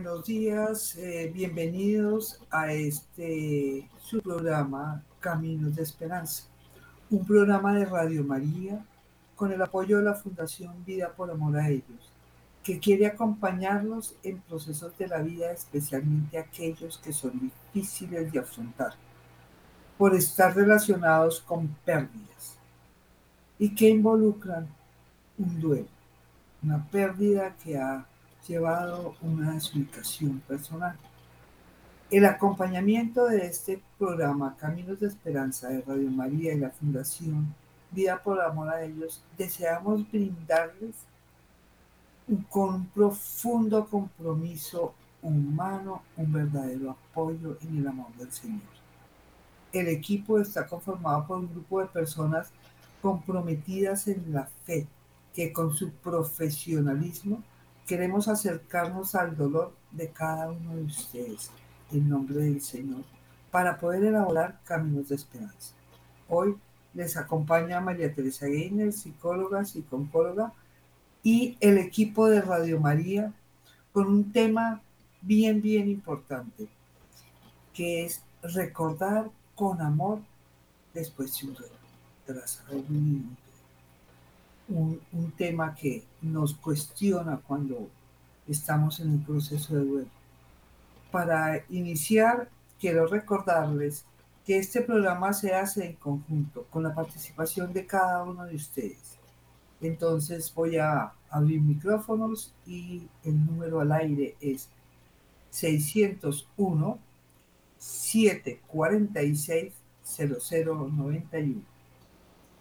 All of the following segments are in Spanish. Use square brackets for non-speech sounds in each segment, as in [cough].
Buenos días, eh, bienvenidos a este su programa Caminos de Esperanza, un programa de Radio María con el apoyo de la Fundación Vida por Amor a Ellos, que quiere acompañarlos en procesos de la vida, especialmente aquellos que son difíciles de afrontar, por estar relacionados con pérdidas y que involucran un duelo, una pérdida que ha llevado una explicación personal. El acompañamiento de este programa Caminos de Esperanza de Radio María y la Fundación Vida por Amor a ellos, deseamos brindarles con un profundo compromiso humano, un verdadero apoyo en el amor del Señor. El equipo está conformado por un grupo de personas comprometidas en la fe, que con su profesionalismo Queremos acercarnos al dolor de cada uno de ustedes en nombre del Señor para poder elaborar caminos de esperanza. Hoy les acompaña María Teresa Gainer, psicóloga, psicóloga, y el equipo de Radio María con un tema bien, bien importante, que es recordar con amor después de un duelo, tras un, tema que nos cuestiona cuando estamos en un proceso de duelo. Para iniciar, quiero recordarles que este programa se hace en conjunto con la participación de cada uno de ustedes. Entonces voy a abrir micrófonos y el número al aire es 601 746 0091.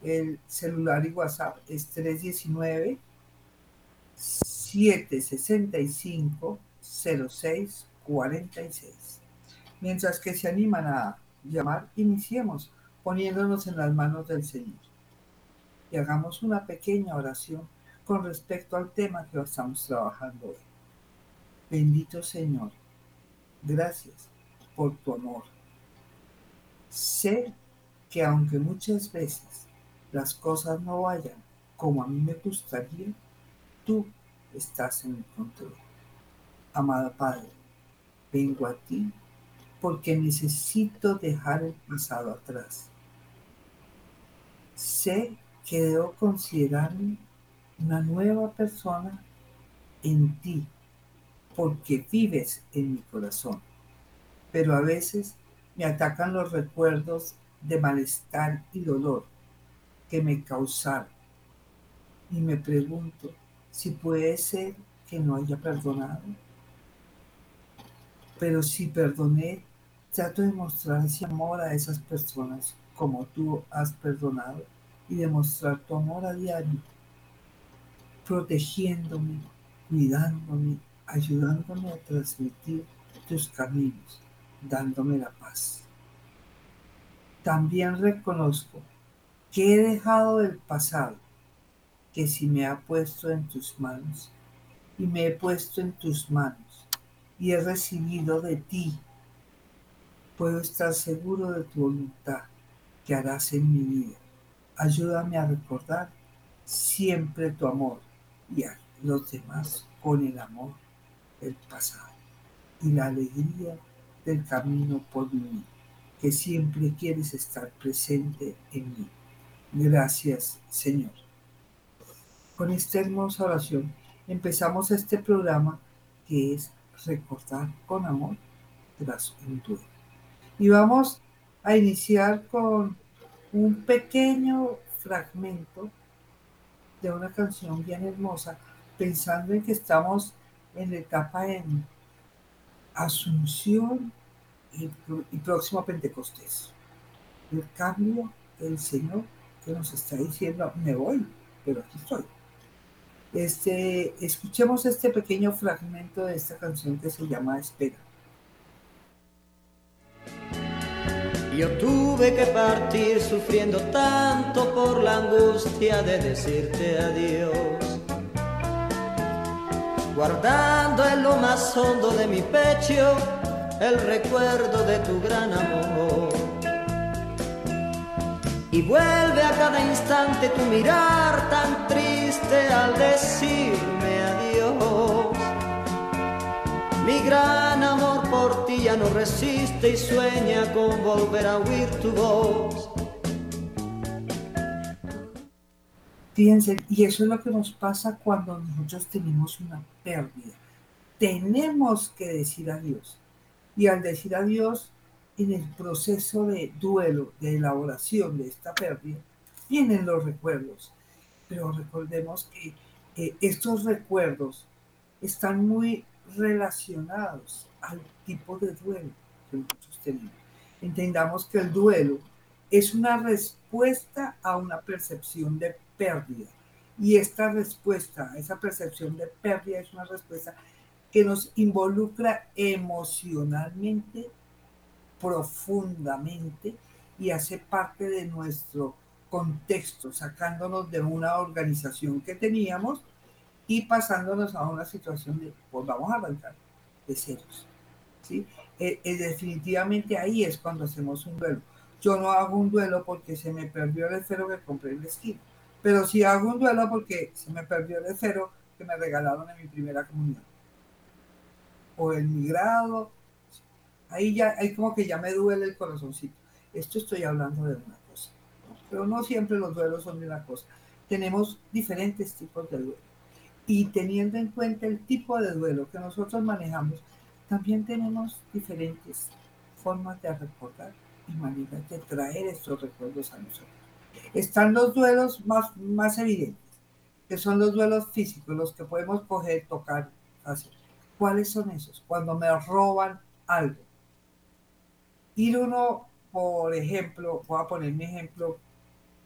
El celular y WhatsApp es 319 765 0646. Mientras que se animan a llamar, iniciemos poniéndonos en las manos del Señor. Y hagamos una pequeña oración con respecto al tema que estamos trabajando hoy. Bendito Señor, gracias por tu amor. Sé que aunque muchas veces las cosas no vayan como a mí me gustaría, tú estás en el control. Amada Padre, vengo a ti porque necesito dejar el pasado atrás. Sé que debo considerarme una nueva persona en ti, porque vives en mi corazón. Pero a veces me atacan los recuerdos de malestar y dolor que me causaron. Y me pregunto si puede ser que no haya perdonado. Pero si perdoné, trato de mostrar ese amor a esas personas como tú has perdonado y demostrar tu amor a diario, protegiéndome, cuidándome, ayudándome a transmitir tus caminos, dándome la paz. También reconozco que he dejado del pasado, que si me ha puesto en tus manos, y me he puesto en tus manos, y he recibido de ti, puedo estar seguro de tu voluntad que harás en mi vida. Ayúdame a recordar siempre tu amor y a los demás con el amor del pasado y la alegría del camino por mí, que siempre quieres estar presente en mí. Gracias, Señor. Con esta hermosa oración empezamos este programa que es recordar con amor tras un duelo. Y vamos a iniciar con un pequeño fragmento de una canción bien hermosa, pensando en que estamos en la etapa en Asunción y, próximo Pentecostés. El cambio del Señor nos está diciendo, me voy, pero aquí estoy. Este, escuchemos este pequeño fragmento de esta canción que se llama Espera. Yo tuve que partir sufriendo tanto por la angustia de decirte adiós, guardando en lo más hondo de mi pecho el recuerdo de tu gran amor y vuelve a cada instante tu mirar tan triste al decirme adiós. Mi gran amor por ti ya no resiste y sueña con volver a oír tu voz. Fíjense, y eso es lo que nos pasa cuando nosotros tenemos una pérdida. Tenemos que decir adiós. Y al decir adiós, en el proceso de duelo, de elaboración de esta pérdida, vienen los recuerdos. Pero recordemos que eh, estos recuerdos están muy relacionados al tipo de duelo que nosotros tenemos. Entendamos que el duelo es una respuesta a una percepción de pérdida. Y esta respuesta, esa percepción de pérdida es una respuesta que nos involucra emocionalmente, profundamente y hace parte de nuestro contexto, sacándonos de una organización que teníamos y pasándonos a una situación de, pues vamos a arrancar de ceros. ¿sí? Eh, eh, definitivamente ahí es cuando hacemos un duelo. Yo no hago un duelo porque se me perdió el cero que compré en la esquina. Pero si hago un duelo porque se me perdió el cero que me regalaron en mi primera comunión. O en mi grado. Ahí ya, ahí como que ya me duele el corazoncito. Esto estoy hablando de una cosa. Pero no siempre los duelos son de una cosa. Tenemos diferentes tipos de duelo. Y teniendo en cuenta el tipo de duelo que nosotros manejamos, también tenemos diferentes formas de recordar y maneras de traer estos recuerdos a nosotros. Están los duelos más, más evidentes, que son los duelos físicos, los que podemos coger, tocar fácil. ¿Cuáles son esos? Cuando me roban algo. Ir uno, por ejemplo, voy a poner mi ejemplo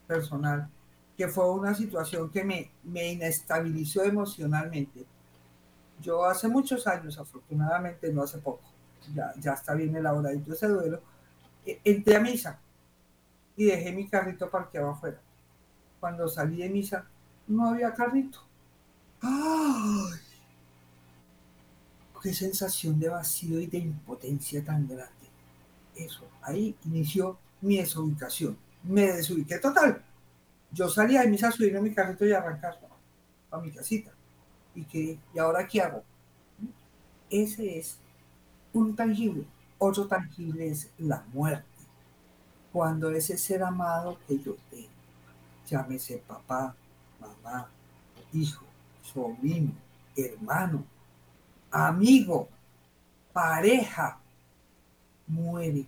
personal, que fue una situación que me, me inestabilizó emocionalmente. Yo hace muchos años, afortunadamente no hace poco, ya, ya está bien elaboradito ese duelo, e, entré a misa y dejé mi carrito parqueado afuera. Cuando salí de misa, no había carrito. ¡Ay! ¡Qué sensación de vacío y de impotencia tan grande! Eso, ahí inició mi desubicación. Me desubiqué total. Yo salía de misa a subirme mi carrito y arrancar a mi casita. ¿Y, que, ¿Y ahora qué hago? Ese es un tangible. Otro tangible es la muerte cuando ese ser amado que yo tengo, llámese papá, mamá, hijo, sobrino, hermano, amigo, pareja, muere.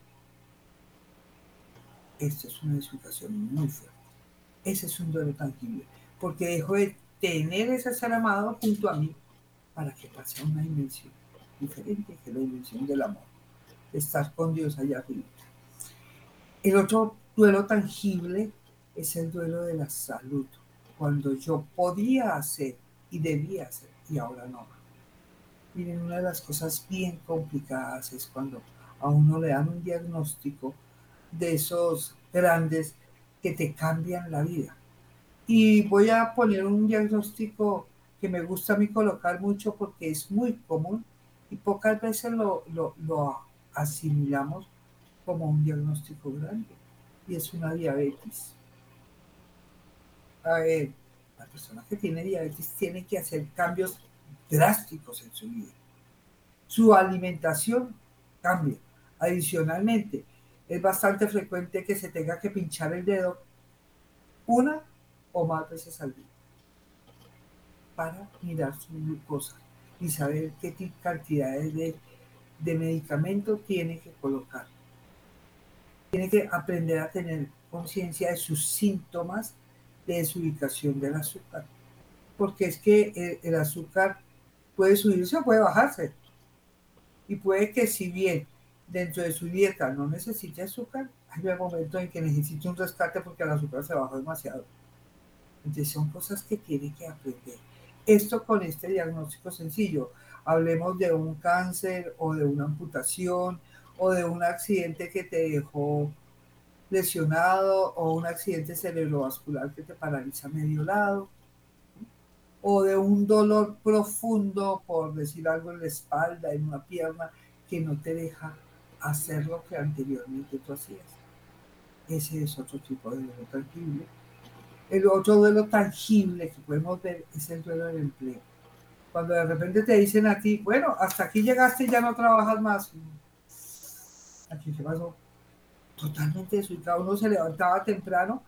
Esta es una situación muy fuerte. Ese es un duelo tangible, porque dejo de tener ese ser amado junto a mí para que pase a una dimensión diferente que la dimensión del amor, estar con Dios allá arriba. El otro duelo tangible es el duelo de la salud, cuando yo podía hacer y debía hacer y ahora no. Miren, una de las cosas bien complicadas es cuando a uno le dan un diagnóstico de esos grandes que te cambian la vida. Y voy a poner un diagnóstico que me gusta a mí colocar mucho porque es muy común y pocas veces lo, lo, lo asimilamos como un diagnóstico grande y es una diabetes. A ver, la persona que tiene diabetes tiene que hacer cambios drásticos en su vida. Su alimentación cambia. Adicionalmente, es bastante frecuente que se tenga que pinchar el dedo una o más veces al día para mirar su glucosa y saber qué cantidades de, de medicamento tiene que colocar tiene que aprender a tener conciencia de sus síntomas de desubicación del azúcar. Porque es que el, azúcar puede subirse o puede bajarse. Y puede que si bien dentro de su dieta no necesite azúcar, hay un momento en que necesite un rescate porque el azúcar se bajó demasiado. Entonces son cosas que tiene que aprender. Esto con este diagnóstico sencillo. Hablemos de un cáncer o de una amputación o de un accidente que te dejó lesionado o un accidente cerebrovascular que te paraliza medio lado o de un dolor profundo, por decir algo, en la espalda, en una pierna, que no te deja hacer lo que anteriormente tú hacías. Ese es otro tipo de duelo tangible. El otro duelo tangible que podemos ver es el duelo del empleo. Cuando de repente te dicen a ti, bueno, hasta aquí llegaste y ya no trabajas más. Aquí qué pasó. Totalmente desubicado. Uno se levantaba temprano,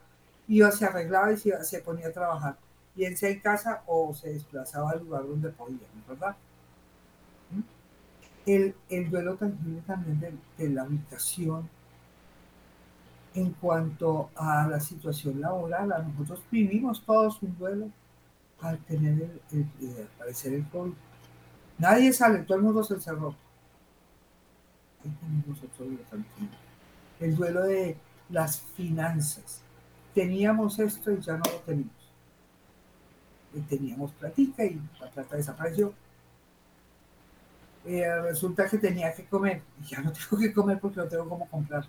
iba, se arreglaba y se, ponía a trabajar. Bien sea en casa o se desplazaba al lugar donde podía, ¿verdad? El, el duelo tangible también de, la habitación, en cuanto a la situación laboral, nosotros vivimos todos un duelo al tener el, el, aparecer el COVID. Nadie sale, todo el mundo se encerró. El duelo de las finanzas. Teníamos esto y ya no lo tenemos. Y teníamos platica y la plata desapareció. Resulta que tenía que comer ya no tengo que comer porque no tengo cómo comprarlo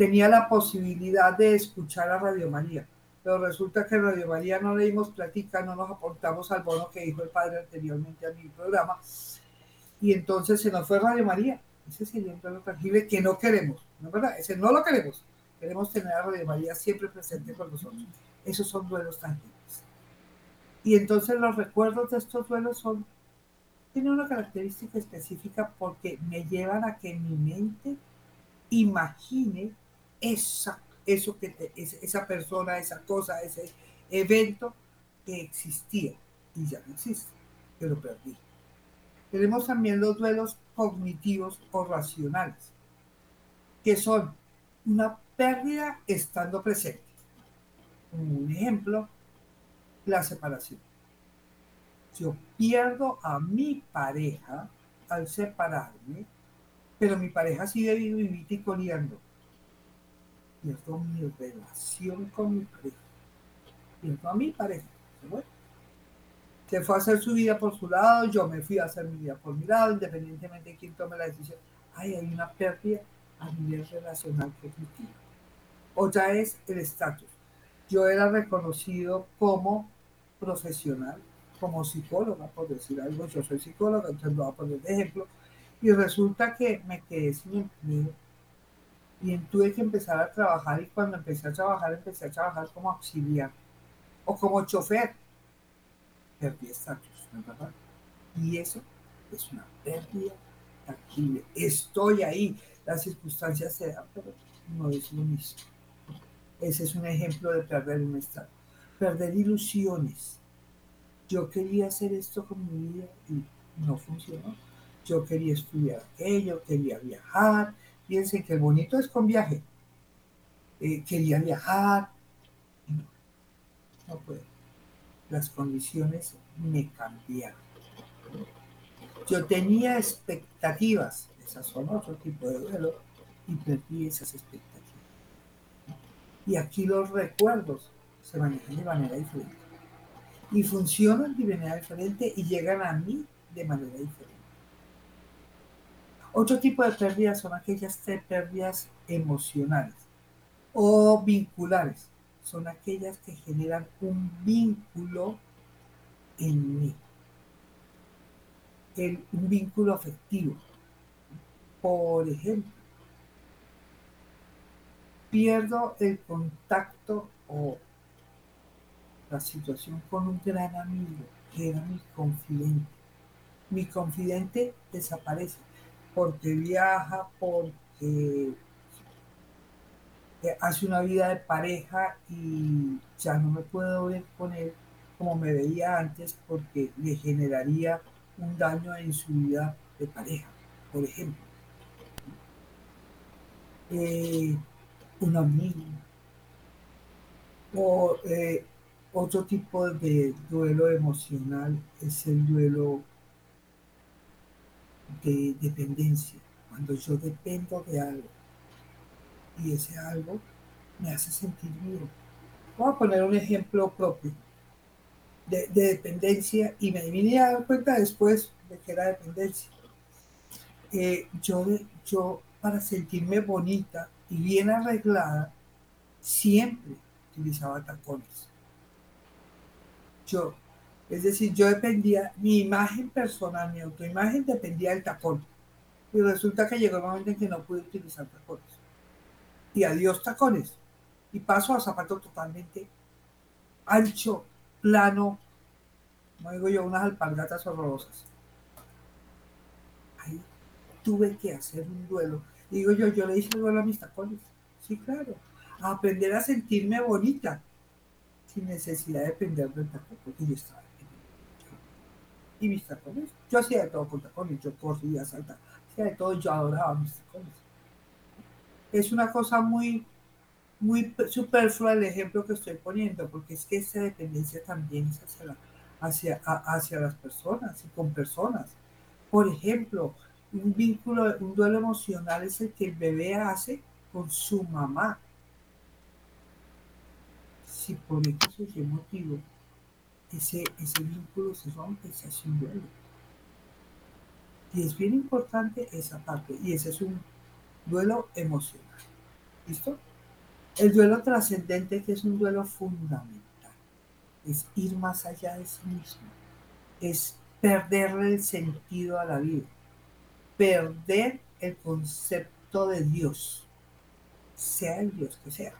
tenía la posibilidad de escuchar a Radio María, pero resulta que Radio María no le dimos plática, no nos aportamos al bono que dijo el padre anteriormente a mi programa, y entonces se nos fue Radio María. Ese sería un plano tangible que no queremos, ¿no es verdad? Ese no lo queremos. Queremos tener a Radio María siempre presente con nosotros. Esos son duelos tangibles. Y entonces los recuerdos de estos duelos son, tienen una característica específica porque me llevan a que mi mente imagine esa, eso que te, esa persona, esa cosa, ese evento que existía y ya no existe, que lo perdí. Tenemos también los duelos cognitivos o racionales, que son una pérdida estando presente. Un ejemplo, la separación. Yo pierdo a mi pareja al separarme, pero mi pareja sigue vivir y coleando pierdo mi relación con mi pareja, pierdo a mi pareja. Se fue a hacer su vida por su lado, yo me fui a hacer mi vida por mi lado, independientemente de quién tome la decisión. Ay, hay una pérdida a nivel relacional cognitivo. Otra es el estatus. Yo era reconocido como profesional, como psicóloga, por decir algo. Yo soy psicóloga, entonces lo voy a poner de ejemplo. Y resulta que me quedé sin empleo y tuve que empezar a trabajar y cuando empecé a trabajar, empecé a trabajar como auxiliar o como chofer. Perdí estatus, ¿no verdad? Y eso es una pérdida tangible. Estoy ahí, las circunstancias se dan, pero no es lo mismo. Ese es un ejemplo de perder un estado. Perder ilusiones. Yo quería hacer esto con mi vida y no funcionó. Yo quería estudiar aquello, quería viajar, Piensen que el bonito es con viaje. Eh, quería viajar. No, no puedo. Las condiciones me cambiaron. Yo tenía expectativas, esas son otro tipo de duelo, y perdí esas expectativas. Y aquí los recuerdos se manejan de manera diferente. Y funcionan de manera diferente y llegan a mí de manera diferente. Otro tipo de pérdidas son aquellas pérdidas emocionales o vinculares. Son aquellas que generan un vínculo en mí. un vínculo afectivo. Por ejemplo, pierdo el contacto o la situación con un gran amigo que era mi confidente. Mi confidente desaparece porque viaja, porque hace una vida de pareja y ya no me puedo ver con él como me veía antes porque le generaría un daño en su vida de pareja, por ejemplo. Eh, un amigo o eh, otro tipo de duelo emocional es el duelo de dependencia, cuando yo dependo de algo y ese algo me hace sentir vivo. Voy a poner un ejemplo propio de, dependencia y me vine a cuenta después de que era dependencia. Eh, yo, yo, para sentirme bonita y bien arreglada, siempre utilizaba tacones. Yo es decir, yo dependía, mi imagen personal, mi autoimagen dependía del tacón. Y resulta que llegó el momento en que no pude utilizar tacones. Y adiós tacones. Y paso a zapato totalmente ancho, plano, no digo yo, unas alpargatas horrorosas. Ahí tuve que hacer un duelo. Digo yo, yo le hice el duelo a mis tacones. Sí, claro. Aprender a sentirme bonita, sin necesidad de depender del tacón, porque yo estaba y mis tacones. Yo hacía de todo con tacones, yo corría, saltaba, hacía de todo, yo adoraba mis tacones. Es una cosa muy, muy superflua el ejemplo que estoy poniendo, porque es que esa dependencia también es hacia, hacia las personas y con personas. Por ejemplo, un vínculo, un duelo emocional es el que el bebé hace con su mamá. Si por ese motivo ese, ese vínculo se rompe, se hace un duelo. Y es bien importante esa parte, y ese es un duelo emocional. ¿Listo? El duelo trascendente, que es un duelo fundamental, es ir más allá de sí mismo, es perderle el sentido a la vida, perder el concepto de Dios, sea el Dios que sea,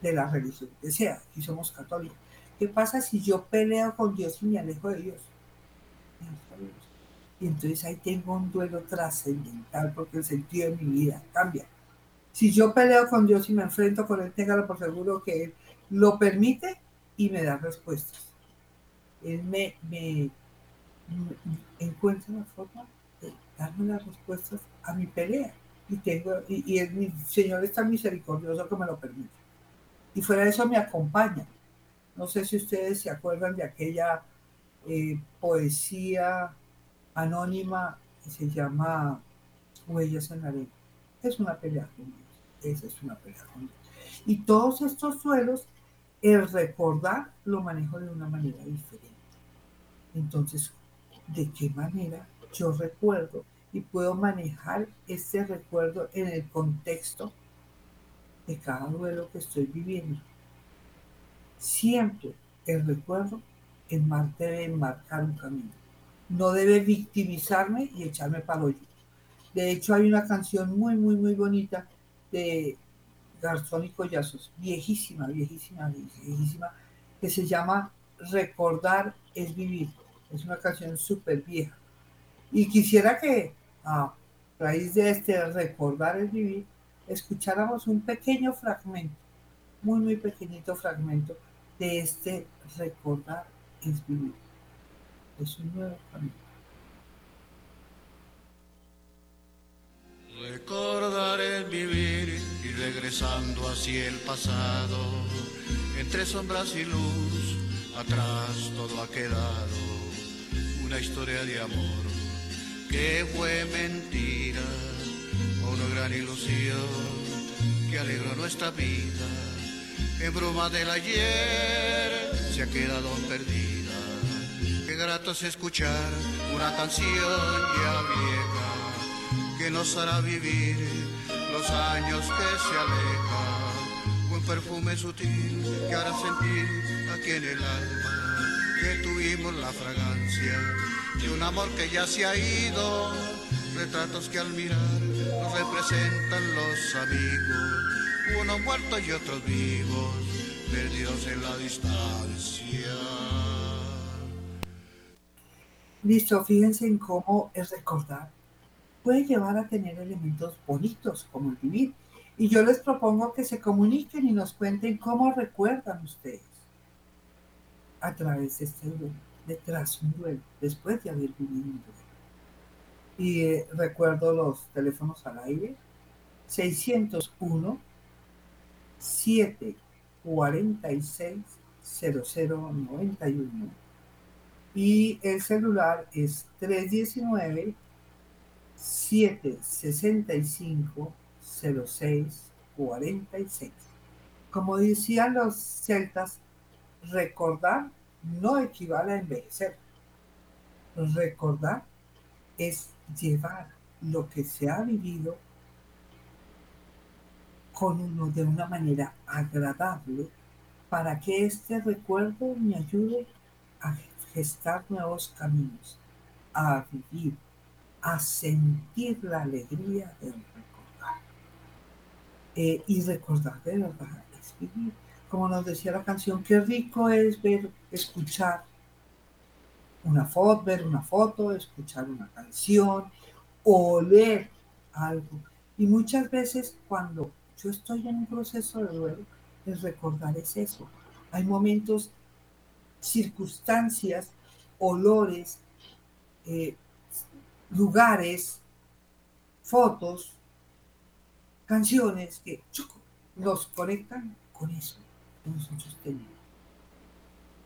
de la religión que sea, si somos católicos. ¿Qué pasa si yo peleo con Dios y me alejo de Dios? Y entonces ahí tengo un duelo trascendental porque el sentido de mi vida cambia. Si yo peleo con Dios y me enfrento con Él, téngalo por seguro que Él lo permite y me da respuestas. Él me, encuentra la forma de darme las respuestas a mi pelea. Y, tengo, y, el, Señor es tan misericordioso que me lo permite. Y fuera de eso me acompaña. No sé si ustedes se acuerdan de aquella eh, poesía anónima que se llama Huellas en la arena. Es una pelea con. Esa es una pelea con. Y todos estos suelos, el recordar lo manejo de una manera diferente. Entonces, ¿de qué manera yo recuerdo y puedo manejar este recuerdo en el contexto de cada duelo que estoy viviendo? Siempre el recuerdo en debe marcar un camino. No debe victimizarme y echarme para hoyo. De hecho, hay una canción muy, muy, muy bonita de Garzón y Collazos, viejísima, viejísima, viejísima, que se llama Recordar es vivir. Es una canción súper vieja. Y quisiera que a raíz de este Recordar es vivir, escucháramos un pequeño fragmento, muy, muy pequeñito fragmento de este recordar es vivir. Es un nuevo camino. Recordar es vivir y regresando hacia el pasado, entre sombras y luz, atrás todo ha quedado, una historia de amor que fue mentira, gran ilusión que alegró nuestra vida en bruma del ayer se ha quedado perdida. Qué grato es escuchar una canción ya vieja que nos hará vivir los años que se alejan. Un perfume sutil que hará sentir aquí en el alma que tuvimos la fragancia de un amor que ya se ha ido. Retratos que al mirar representan los amigos unos muertos y otros vivos, perdidos en la distancia. Listo, fíjense en cómo es recordar. Puede llevar a tener elementos bonitos como el vivir. Y yo les propongo que se comuniquen y nos cuenten cómo recuerdan ustedes a través de este duelo, detrás un duelo, después de haber vivido un duelo. Y eh, recuerdo los teléfonos al aire, 601 7 46 0091 y el celular es 319 765 06 46. Como decían los celtas, recordar no equivale a envejecer. Recordar es llevar lo que se ha vivido con uno de una manera agradable para que este recuerdo me ayude a gestar nuevos caminos, a vivir, a sentir la alegría de recordar. Eh, y recordar de verdad es vivir. Como nos decía la canción, qué rico es ver, escuchar una foto, ver una foto, escuchar una canción, oler algo. Y muchas veces cuando yo estoy en un proceso de duelo, el recordar es eso. Hay momentos, circunstancias, olores, eh, lugares, fotos, canciones que nos conectan con eso que nosotros tenemos.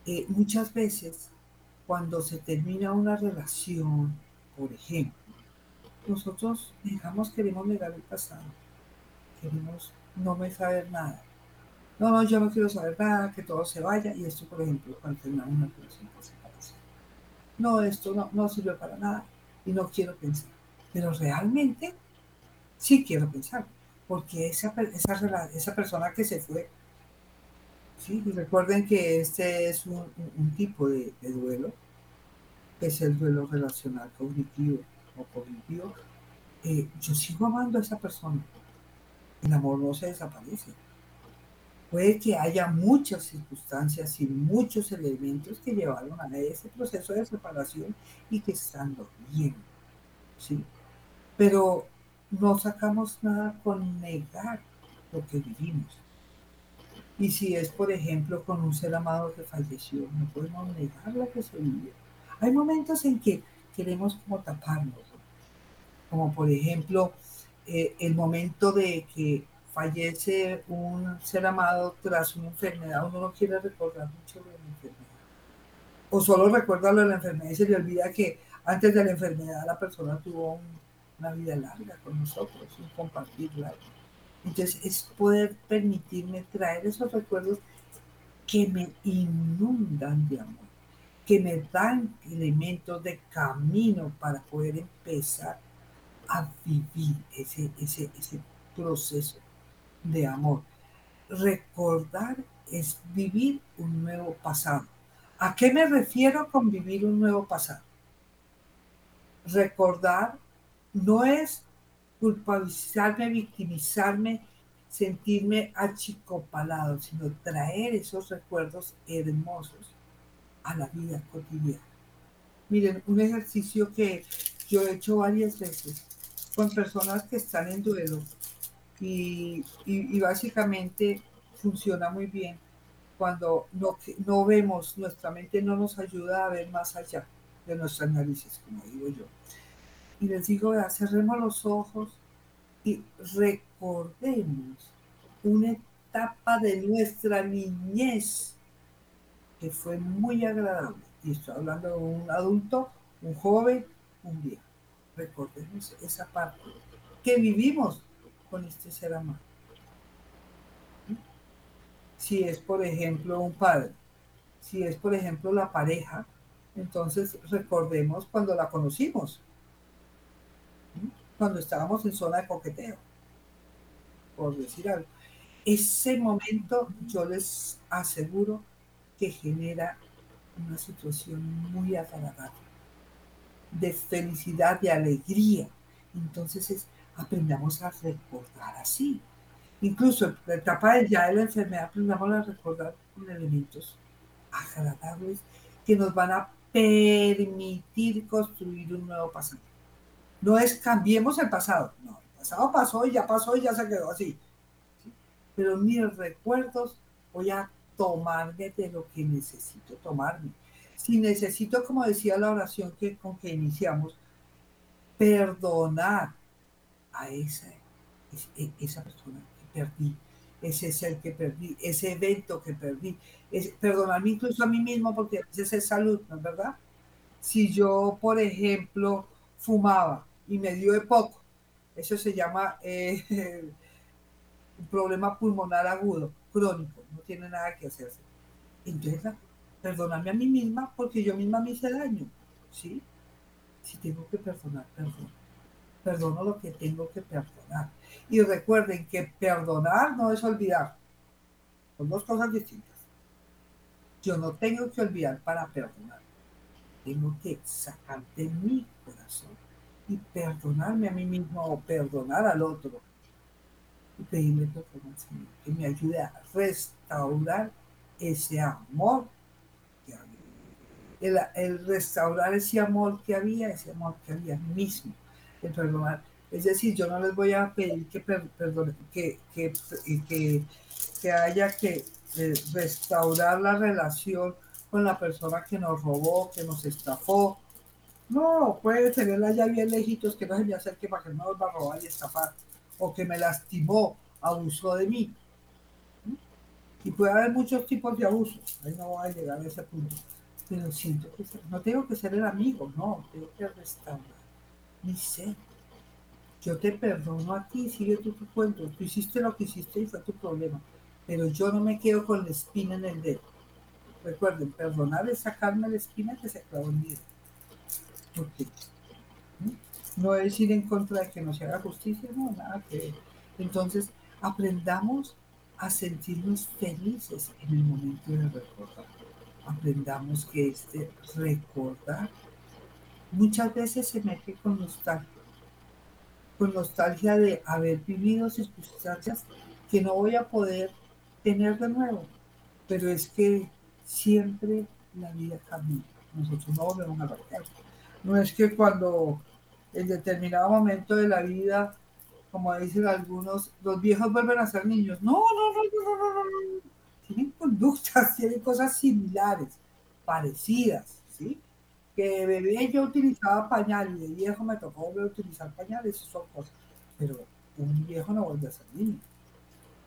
Eh, muchas veces, cuando se termina una relación, por ejemplo, nosotros, digamos, queremos negar el pasado, queremos no me saber nada. No, no, yo no quiero saber nada, que todo se vaya. Y esto, por ejemplo, cuando terminamos una relación por separación. No, esto no, no sirve para nada y no quiero pensar. Pero realmente sí quiero pensar, porque esa, esa persona que se fue, sí, recuerden que este es un, tipo de, duelo, que es el duelo relacional cognitivo o cognitivo. Eh, yo sigo amando a esa persona. El amor no se desaparece. Puede que haya muchas circunstancias y muchos elementos que llevaron a ese proceso de separación y que están bien. ¿sí? Pero no sacamos nada con negar lo que vivimos. Y si es, por ejemplo, con un ser amado que falleció, no podemos negar se vivió. Hay momentos en que queremos como taparnos, como por ejemplo eh, el momento de que fallece un ser amado tras una enfermedad, uno no quiere recordar mucho de la enfermedad. O solo recuerda lo de la enfermedad y se le olvida que antes de la enfermedad la persona tuvo una vida larga con nosotros, un compartir. Entonces es poder permitirme traer esos recuerdos que me inundan de amor, que me dan elementos de camino para poder empezar a vivir ese, ese, ese proceso de amor. Recordar es vivir un nuevo pasado. ¿A qué me refiero con vivir un nuevo pasado? recordar no es culpabilizarme, victimizarme, sentirme achicopalado, sino traer esos recuerdos hermosos a la vida cotidiana. Miren, un ejercicio que yo he hecho varias veces con personas que están en duelo y, básicamente funciona muy bien cuando no, no vemos, nuestra mente no nos ayuda a ver más allá de nuestras narices, como digo yo. Y les digo, cerremos los ojos y recordemos una etapa de nuestra niñez que fue muy agradable. Y estoy hablando de un adulto, un joven, un viejo. Recordemos esa parte que vivimos con este ser amado. Si es, por ejemplo, un padre, si es, por ejemplo, la pareja, entonces recordemos cuando la conocimos, cuando estábamos en zona de coqueteo, por decir algo. Ese momento yo les aseguro que genera una situación muy agradable, de felicidad, de alegría. Entonces es, aprendamos a recordar así. Incluso en la etapa de ya de la enfermedad aprendamos a recordar con elementos agradables que nos van a permitir construir un nuevo pasado. No es cambiemos el pasado, no, el pasado pasó y ya pasó y ya se quedó así. Pero mis recuerdos voy a tomarme de lo que necesito tomarme. Si necesito, como decía la oración que, con que iniciamos, perdonar a esa, e, esa persona que perdí, ese ser que perdí, ese evento que perdí. Es, perdonarme incluso a mí mismo porque a es salud, ¿no es verdad? Si yo, por ejemplo, fumaba y me dio de poco, eso se llama eh, [laughs] un problema pulmonar agudo, crónico, no tiene nada que hacerse. Entonces, perdonarme a mí misma porque yo misma me hice daño, ¿sí? Si tengo que perdonar, perdón perdono lo que tengo que perdonar. Y recuerden que perdonar no es olvidar. Son dos cosas distintas. Yo no tengo que olvidar para perdonar. Tengo que sacar de mi corazón y perdonarme a mí mismo o perdonar al otro. Y pedirle perdón al Señor que me ayude a restaurar ese amor que el, restaurar ese amor que había, ese amor que había mismo, el perdonar. Es decir, yo no les voy a pedir que, que, que, que, que haya que eh, restaurar la relación con la persona que nos robó, que nos estafó. No, puede tenerla ya bien lejitos, que no se me acerque para que no nos va a robar y estafar. O que me lastimó, abusó de mí. Y puede haber muchos tipos de abusos. Ahí no voy a llegar a ese punto. Pero siento que no tengo que ser el amigo, no, tengo que restaurar mi ser. Yo te perdono a ti, sigue tú tu cuento. Tú hiciste lo que hiciste y fue tu problema. Pero yo no me quedo con la espina en el dedo. Recuerden, perdonar es sacarme la espina que se clavó en mi dedo. No es ir en contra de que no se haga justicia, no, nada que Entonces, aprendamos a sentirnos felices en el momento de recordar. Aprendamos que este recordar muchas veces se mete con nostalgia, con nostalgia de haber vivido circunstancias que no voy a poder tener de nuevo, pero es que siempre la vida cambia, nosotros no volvemos a la No es que cuando en determinado momento de la vida como dicen algunos, los viejos vuelven a ser niños. No, no, no, no, no, no, no. Tienen conductas, [laughs] tienen cosas similares, parecidas, ¿sí? Que bebé yo utilizaba pañal y de viejo me tocó volver a utilizar pañales, eso son cosas. Pero un viejo no vuelve a ser niño,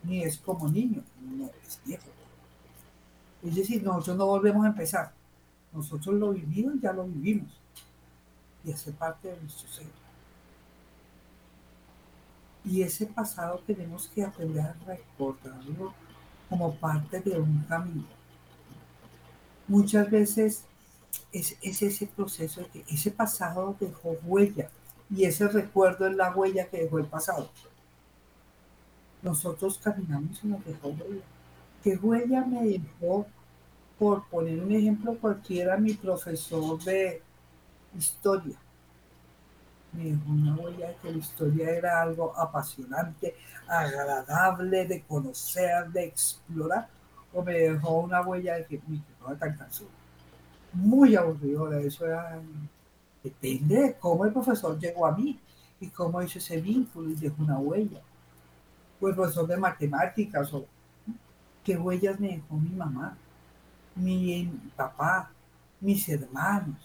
ni es como niño, no es viejo. Es decir, nosotros no volvemos a empezar. Nosotros lo vivimos, ya lo vivimos. Y hace parte de nuestro ser. Y ese pasado tenemos que aprender a recordarlo como parte de un camino. Muchas veces es, ese proceso de que ese pasado dejó huella y ese recuerdo es la huella que dejó el pasado. Nosotros caminamos y nos dejó huella. ¿Qué huella me dejó, por poner un ejemplo cualquiera, mi profesor de historia? me una huella de que la historia era algo apasionante, agradable de conocer, de explorar, o me dejó una huella de que no era tan cansado. Muy aburrido, eso era, depende de cómo el profesor llegó a mí y cómo hizo ese vínculo y dejó una huella. O el profesor de matemáticas, o qué huellas me dejó mi mamá, mi papá, mis hermanos,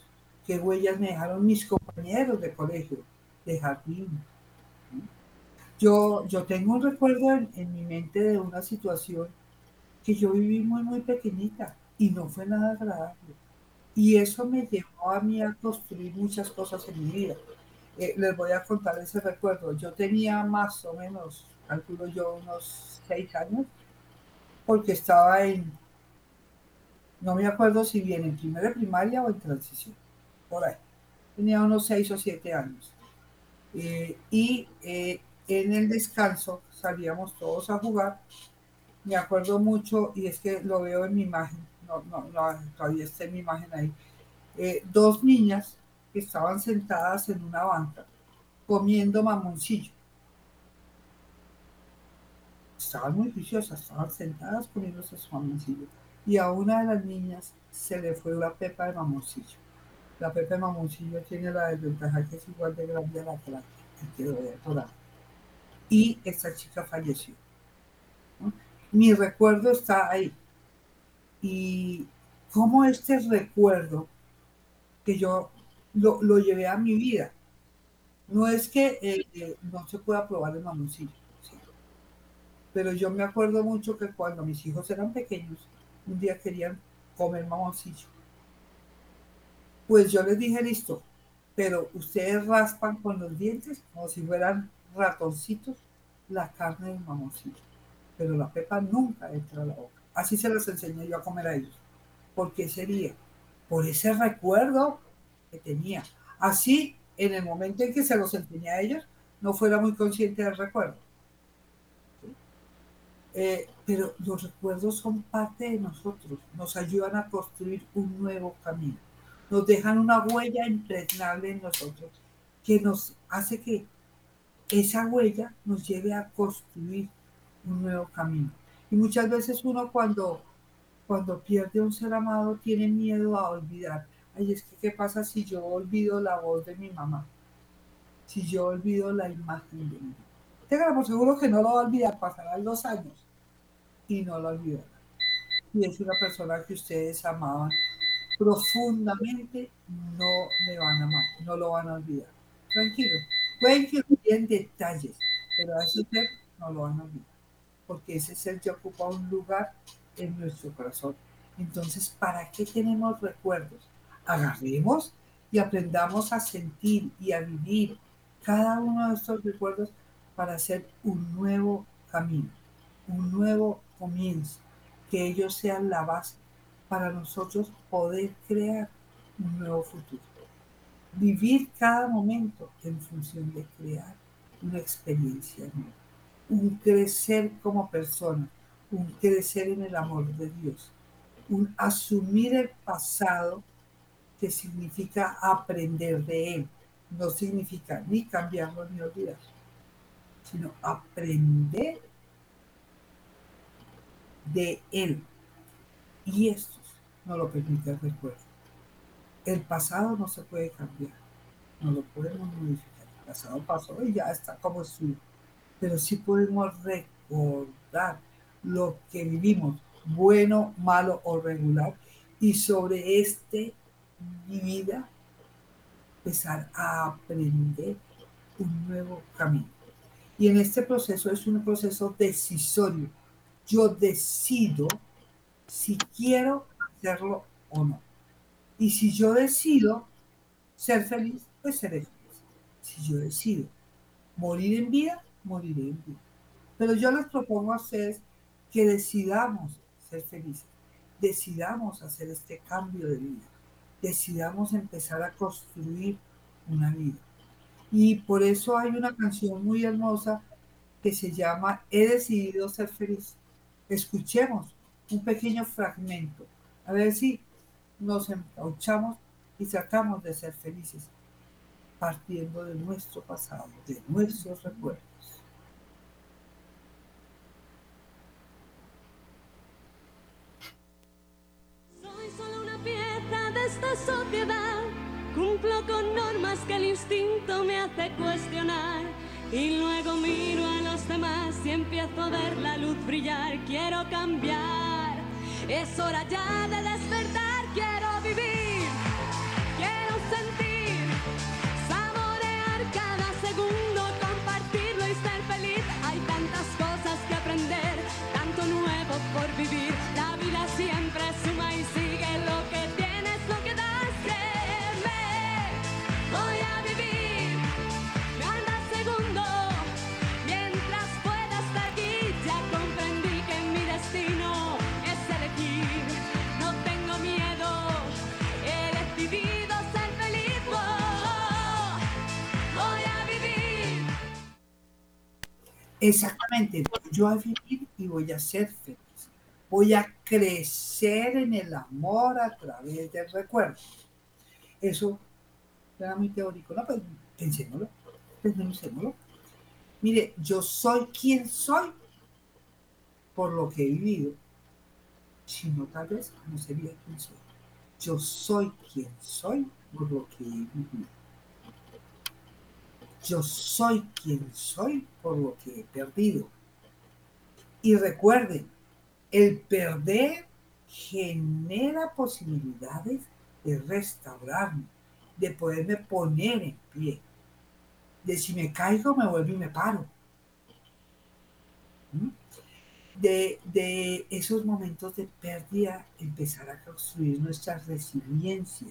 qué huellas me dejaron mis compañeros de colegio, de jardín. Yo, yo tengo un recuerdo en, mi mente de una situación que yo viví muy, muy pequeñita y no fue nada agradable. Y eso me llevó a mí a construir muchas cosas en mi vida. Eh, les voy a contar ese recuerdo. Yo tenía más o menos, calculo yo, unos seis años, porque estaba en, no me acuerdo si bien en primera primaria o en transición por ahí. Tenía unos seis o siete años. Eh, y eh, en el descanso salíamos todos a jugar. Me acuerdo mucho, y es que lo veo en mi imagen, no, no, todavía está en mi imagen ahí, eh, dos niñas que estaban sentadas en una banca comiendo mamoncillo. Estaban muy juiciosas, estaban sentadas comiendo su mamoncillo. Y a una de las niñas se le fue la pepa de mamoncillo la Pepe Mamoncillo tiene la desventaja que es igual de grande a la que la quedó Y esta chica falleció. Mi recuerdo está ahí. Y cómo este recuerdo que yo lo, llevé a mi vida. No es que eh, no se pueda probar el mamoncillo, pero yo me acuerdo mucho que cuando mis hijos eran pequeños, un día querían comer mamoncillo pues yo les dije, listo, pero ustedes raspan con los dientes como si fueran ratoncitos la carne del mamoncillo. Pero la pepa nunca entra a la boca. Así se los enseñé yo a comer a ellos. ¿Por qué sería? Por ese recuerdo que tenía. Así, en el momento en que se los enseñé a ellos, no fuera muy consciente del recuerdo. Eh, pero los recuerdos son parte de nosotros, nos ayudan a construir un nuevo camino nos dejan una huella impregnable en nosotros que nos hace que esa huella nos lleve a construir un nuevo camino. Y muchas veces uno cuando, cuando pierde un ser amado tiene miedo a olvidar. Ay, es que, ¿qué pasa si yo olvido la voz de mi mamá? Si yo olvido la imagen de mi mamá. Téngalo por seguro que no lo va a olvidar, pasarán dos años y no lo olvidará. Y es una persona que ustedes amaban profundamente, no le van a amar, no lo van a olvidar. Tranquilo, pueden que olviden detalles, pero a ese ser no lo van a olvidar, porque ese ser ya ocupa un lugar en nuestro corazón. Entonces, ¿para qué tenemos recuerdos? Agarremos y aprendamos a sentir y a vivir cada uno de estos recuerdos para hacer un nuevo camino, un nuevo comienzo, que ellos sean la base para nosotros poder crear un nuevo futuro. Vivir cada momento en función de crear una experiencia nueva, un crecer como persona, un crecer en el amor de Dios, un asumir el pasado que significa aprender de él. No significa ni cambiarlo ni olvidarlo, sino aprender de él. Y esto no lo permite el recuerdo. El pasado no se puede cambiar, no lo podemos modificar. El pasado pasó y ya está como suyo. Pero sí podemos recordar lo que vivimos, bueno, malo o regular, y sobre este vida empezar a aprender un nuevo camino. Y en este proceso es un proceso decisorio. Yo decido si quiero hacerlo o no. Y si yo decido ser feliz, pues seré feliz. Si yo decido morir en vida, moriré en vida. Pero yo les propongo a ustedes que decidamos ser felices, decidamos hacer este cambio de vida, decidamos empezar a construir una vida. Y por eso hay una canción muy hermosa que se llama He decidido ser feliz. Escuchemos un pequeño fragmento, a ver si nos encauchamos y tratamos de ser felices, partiendo de nuestro pasado, de nuestros recuerdos. esta sociedad. Cumplo con normas que el instinto me hace cuestionar. Y luego miro a los demás y empiezo a ver la luz brillar. Quiero cambiar. Es hora ya de despertar. Quiero vivir. Exactamente, yo a vivir y voy a ser feliz. Voy a crecer en el amor a través del recuerdo. Eso era muy teórico, ¿no? Pues pensémoslo, pensémoslo. Mire, yo soy quien soy por lo que he vivido. Si no, tal vez no sería quien soy. Yo soy quien soy por lo que he vivido. Yo soy quien soy por lo que he perdido. Y recuerden, el perder genera posibilidades de restaurarme, de poderme poner en pie. De si me caigo, me vuelvo y me paro. ¿Mm? De, de, esos momentos de pérdida, empezar a construir nuestra resiliencia,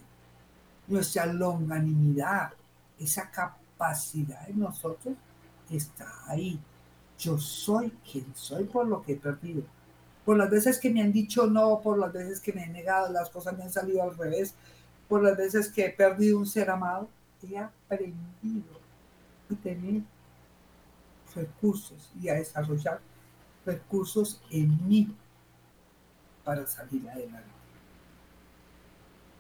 nuestra longanimidad, esa capacidad capacidad en nosotros está ahí. Yo soy quien soy por lo que he perdido. Por las veces que me han dicho no, por las veces que me he negado, las cosas me han salido al revés, por las veces que he perdido un ser amado, he aprendido a tener recursos y a desarrollar recursos en mí para salir adelante.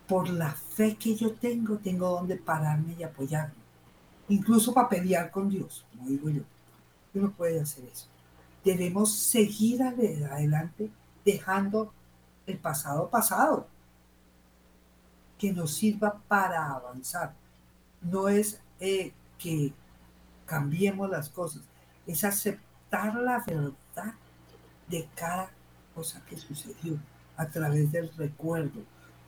Por la fe que yo tengo, tengo donde pararme y apoyarme incluso para pelear con Dios, como digo yo. Uno puede hacer eso. Debemos seguir adelante dejando el pasado pasado. que nos sirva para avanzar. No es eh, que cambiemos las cosas, es aceptar la verdad de cada cosa que sucedió a través del recuerdo.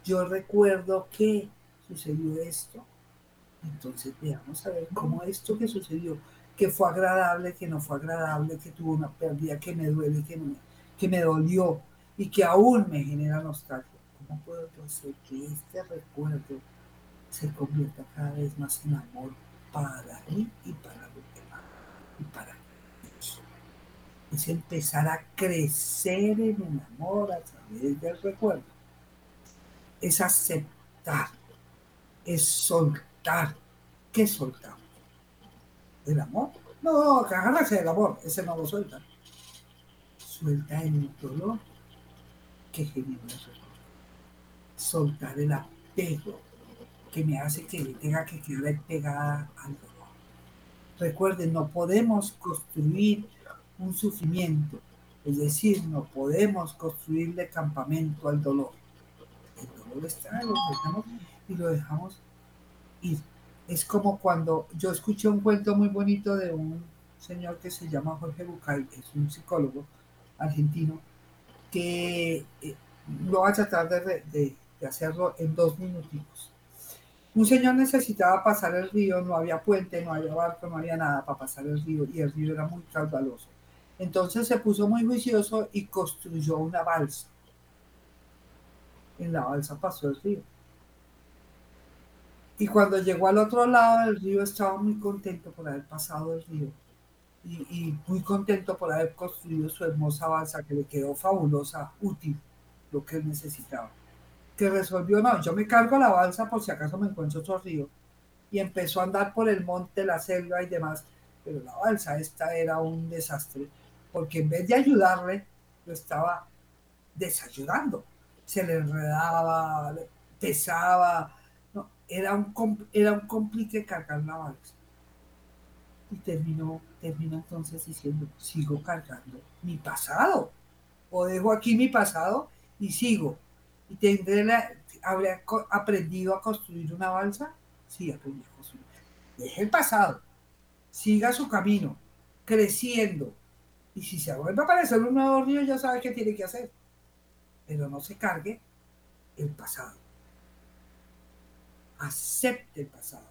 Yo recuerdo que sucedió esto, entonces veamos a ver cómo esto que sucedió, que fue agradable, que no fue agradable, que tuvo una pérdida, que me duele, que me, que me dolió y que aún me genera nostalgia. ¿Cómo puedo hacer que este recuerdo se convierta cada vez más en amor para mí y para los demás y para Dios? Es empezar a crecer en el amor a través del recuerdo. Es aceptar, es soltar. ¿Qué soltamos? ¿El amor? No, que agárrese del amor, ese no lo suelta. Suelta el dolor que genera el recuerdo soltar el apego que me hace que tenga que quedar pegada al dolor. Recuerden, no podemos construir un sufrimiento, es decir, no podemos construirle campamento al dolor. El dolor está, lo dejamos y lo dejamos ir. Es como cuando yo escuché un cuento muy bonito de un señor que se llama Jorge Bucay, es un psicólogo argentino, que eh, lo va a tratar de hacerlo en dos minutitos. Un señor necesitaba pasar el río, no había puente, no había barco, no había nada para pasar el río y el río era muy caudaloso. Entonces se puso muy juicioso y construyó una balsa. En la balsa pasó el río. Y cuando llegó al otro lado del río estaba muy contento por haber pasado el río y, y muy contento por haber construido su hermosa balsa que le quedó fabulosa, útil, lo que él necesitaba que resolvió, no, yo me cargo la balsa por si acaso me encuentro otro río. Y empezó a andar por el monte, la selva y demás. Pero la balsa esta era un desastre, porque en vez de ayudarle, lo estaba desayudando. Se le enredaba, pesaba. Era, un, era un complique cargar la balsa. Y terminó, entonces diciendo, sigo cargando mi pasado. O dejo aquí mi pasado y sigo ¿Y tendré la, habría aprendido a construir una balsa? Sí, aprendí a construir. Deje el pasado, siga su camino, creciendo. Y si se vuelve a aparecer un nuevo río, ya sabe qué tiene que hacer. Pero no se cargue el pasado. Acepte el pasado.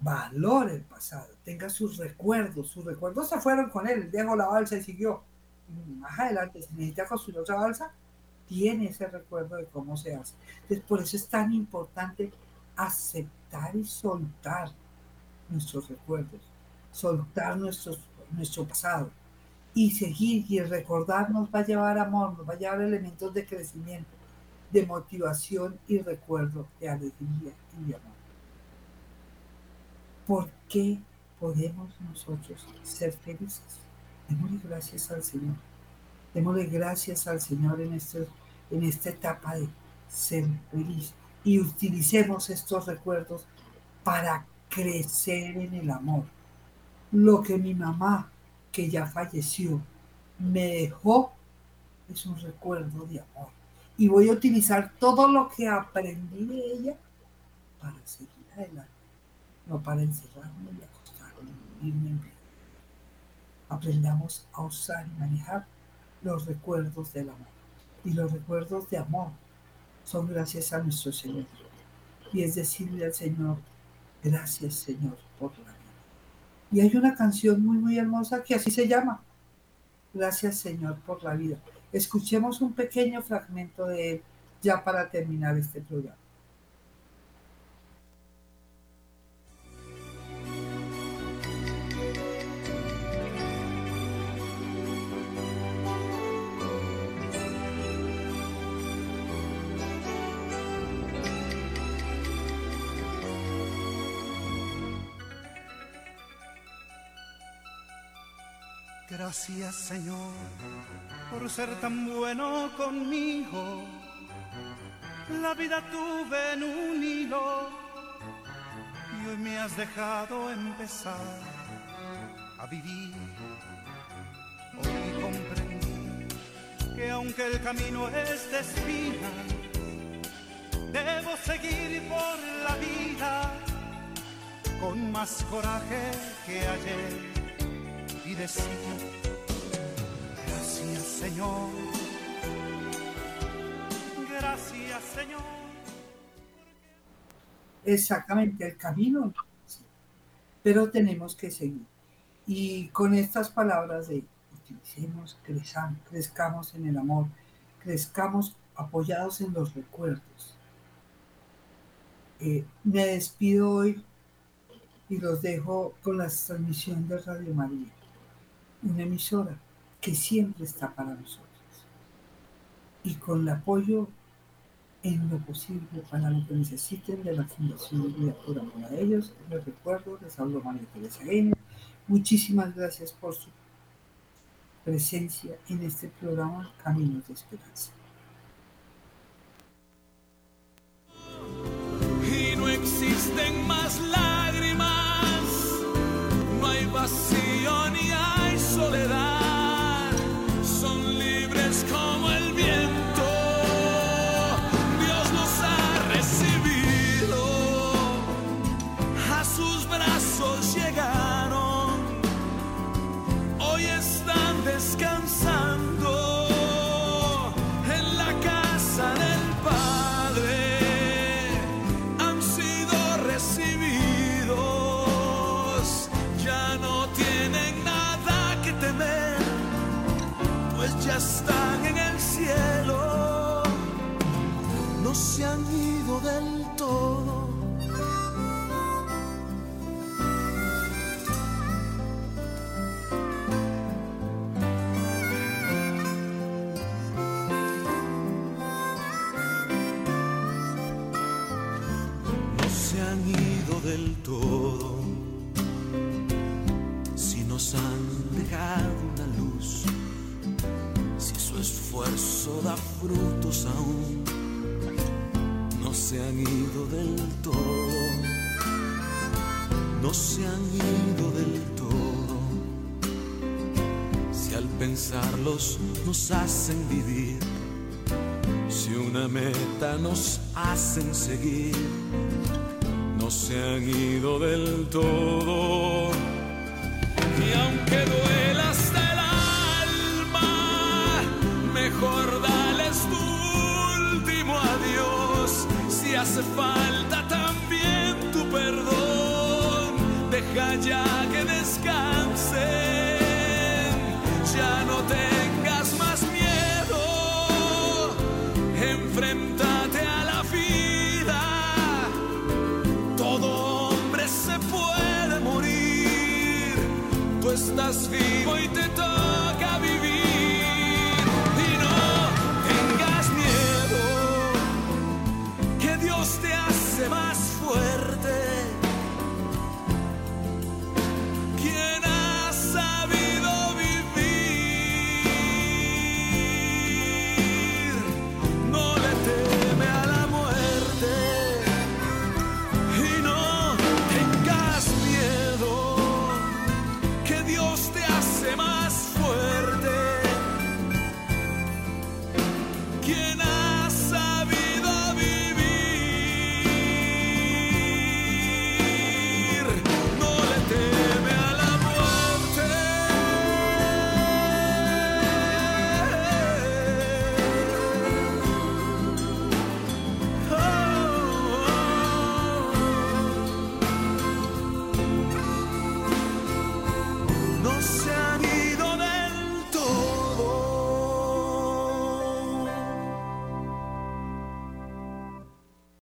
Valore el pasado. Tenga sus recuerdos. Sus recuerdos se fueron con él. Dejó la balsa y siguió. Más adelante, si necesita construir otra balsa, tiene ese recuerdo de cómo se hace. Entonces, por eso es tan importante aceptar y soltar nuestros recuerdos, soltar nuestro pasado y seguir y recordarnos va a llevar amor, nos va a llevar elementos de crecimiento, de motivación y recuerdo, de alegría y de amor. ¿Por qué podemos nosotros ser felices? Démosle gracias al Señor Démosle gracias al Señor en, este, en esta etapa de ser feliz y utilicemos estos recuerdos para crecer en el amor. Lo que mi mamá, que ya falleció, me dejó es un recuerdo de amor. Y voy a utilizar todo lo que aprendí de ella para seguir adelante, no para encerrarme y acostarme, irme en Aprendamos a usar y manejar los recuerdos del amor. Y los recuerdos de amor son gracias a nuestro Señor. Y es decirle al Señor, gracias Señor por la vida. Y hay una canción muy, muy hermosa que así se llama. Gracias Señor por la vida. Escuchemos un pequeño fragmento de él ya para terminar este programa. Gracias Señor por ser tan bueno conmigo. La vida tuve en un hilo y hoy me has dejado empezar a vivir. Hoy comprendí que aunque el camino es de espinas, Debo seguir por la vida con más coraje que ayer y decir, gracias Señor, gracias Señor. Exactamente, el camino, pero tenemos que seguir. Y con estas palabras de utilicemos, crezamos, crezcamos en el amor, crezcamos apoyados en los recuerdos. Eh, me despido hoy y los dejo con la transmisión de Radio María, una emisora que siempre está para nosotros y con el apoyo en lo posible para lo que necesiten de la Fundación Vida por Amor a ellos. Les recuerdo, les hablo María Teresa Gainer. Muchísimas gracias por su presencia en este programa Caminos de Esperanza. Y no existen más lágrimas, no hay vacío nos hacen vivir. Si una meta nos hacen seguir, no se han ido del todo. Y aunque duela hasta el alma, mejor dales tu último adiós. Si hace falta también tu perdón, deja ya que descansen. Ya no tengas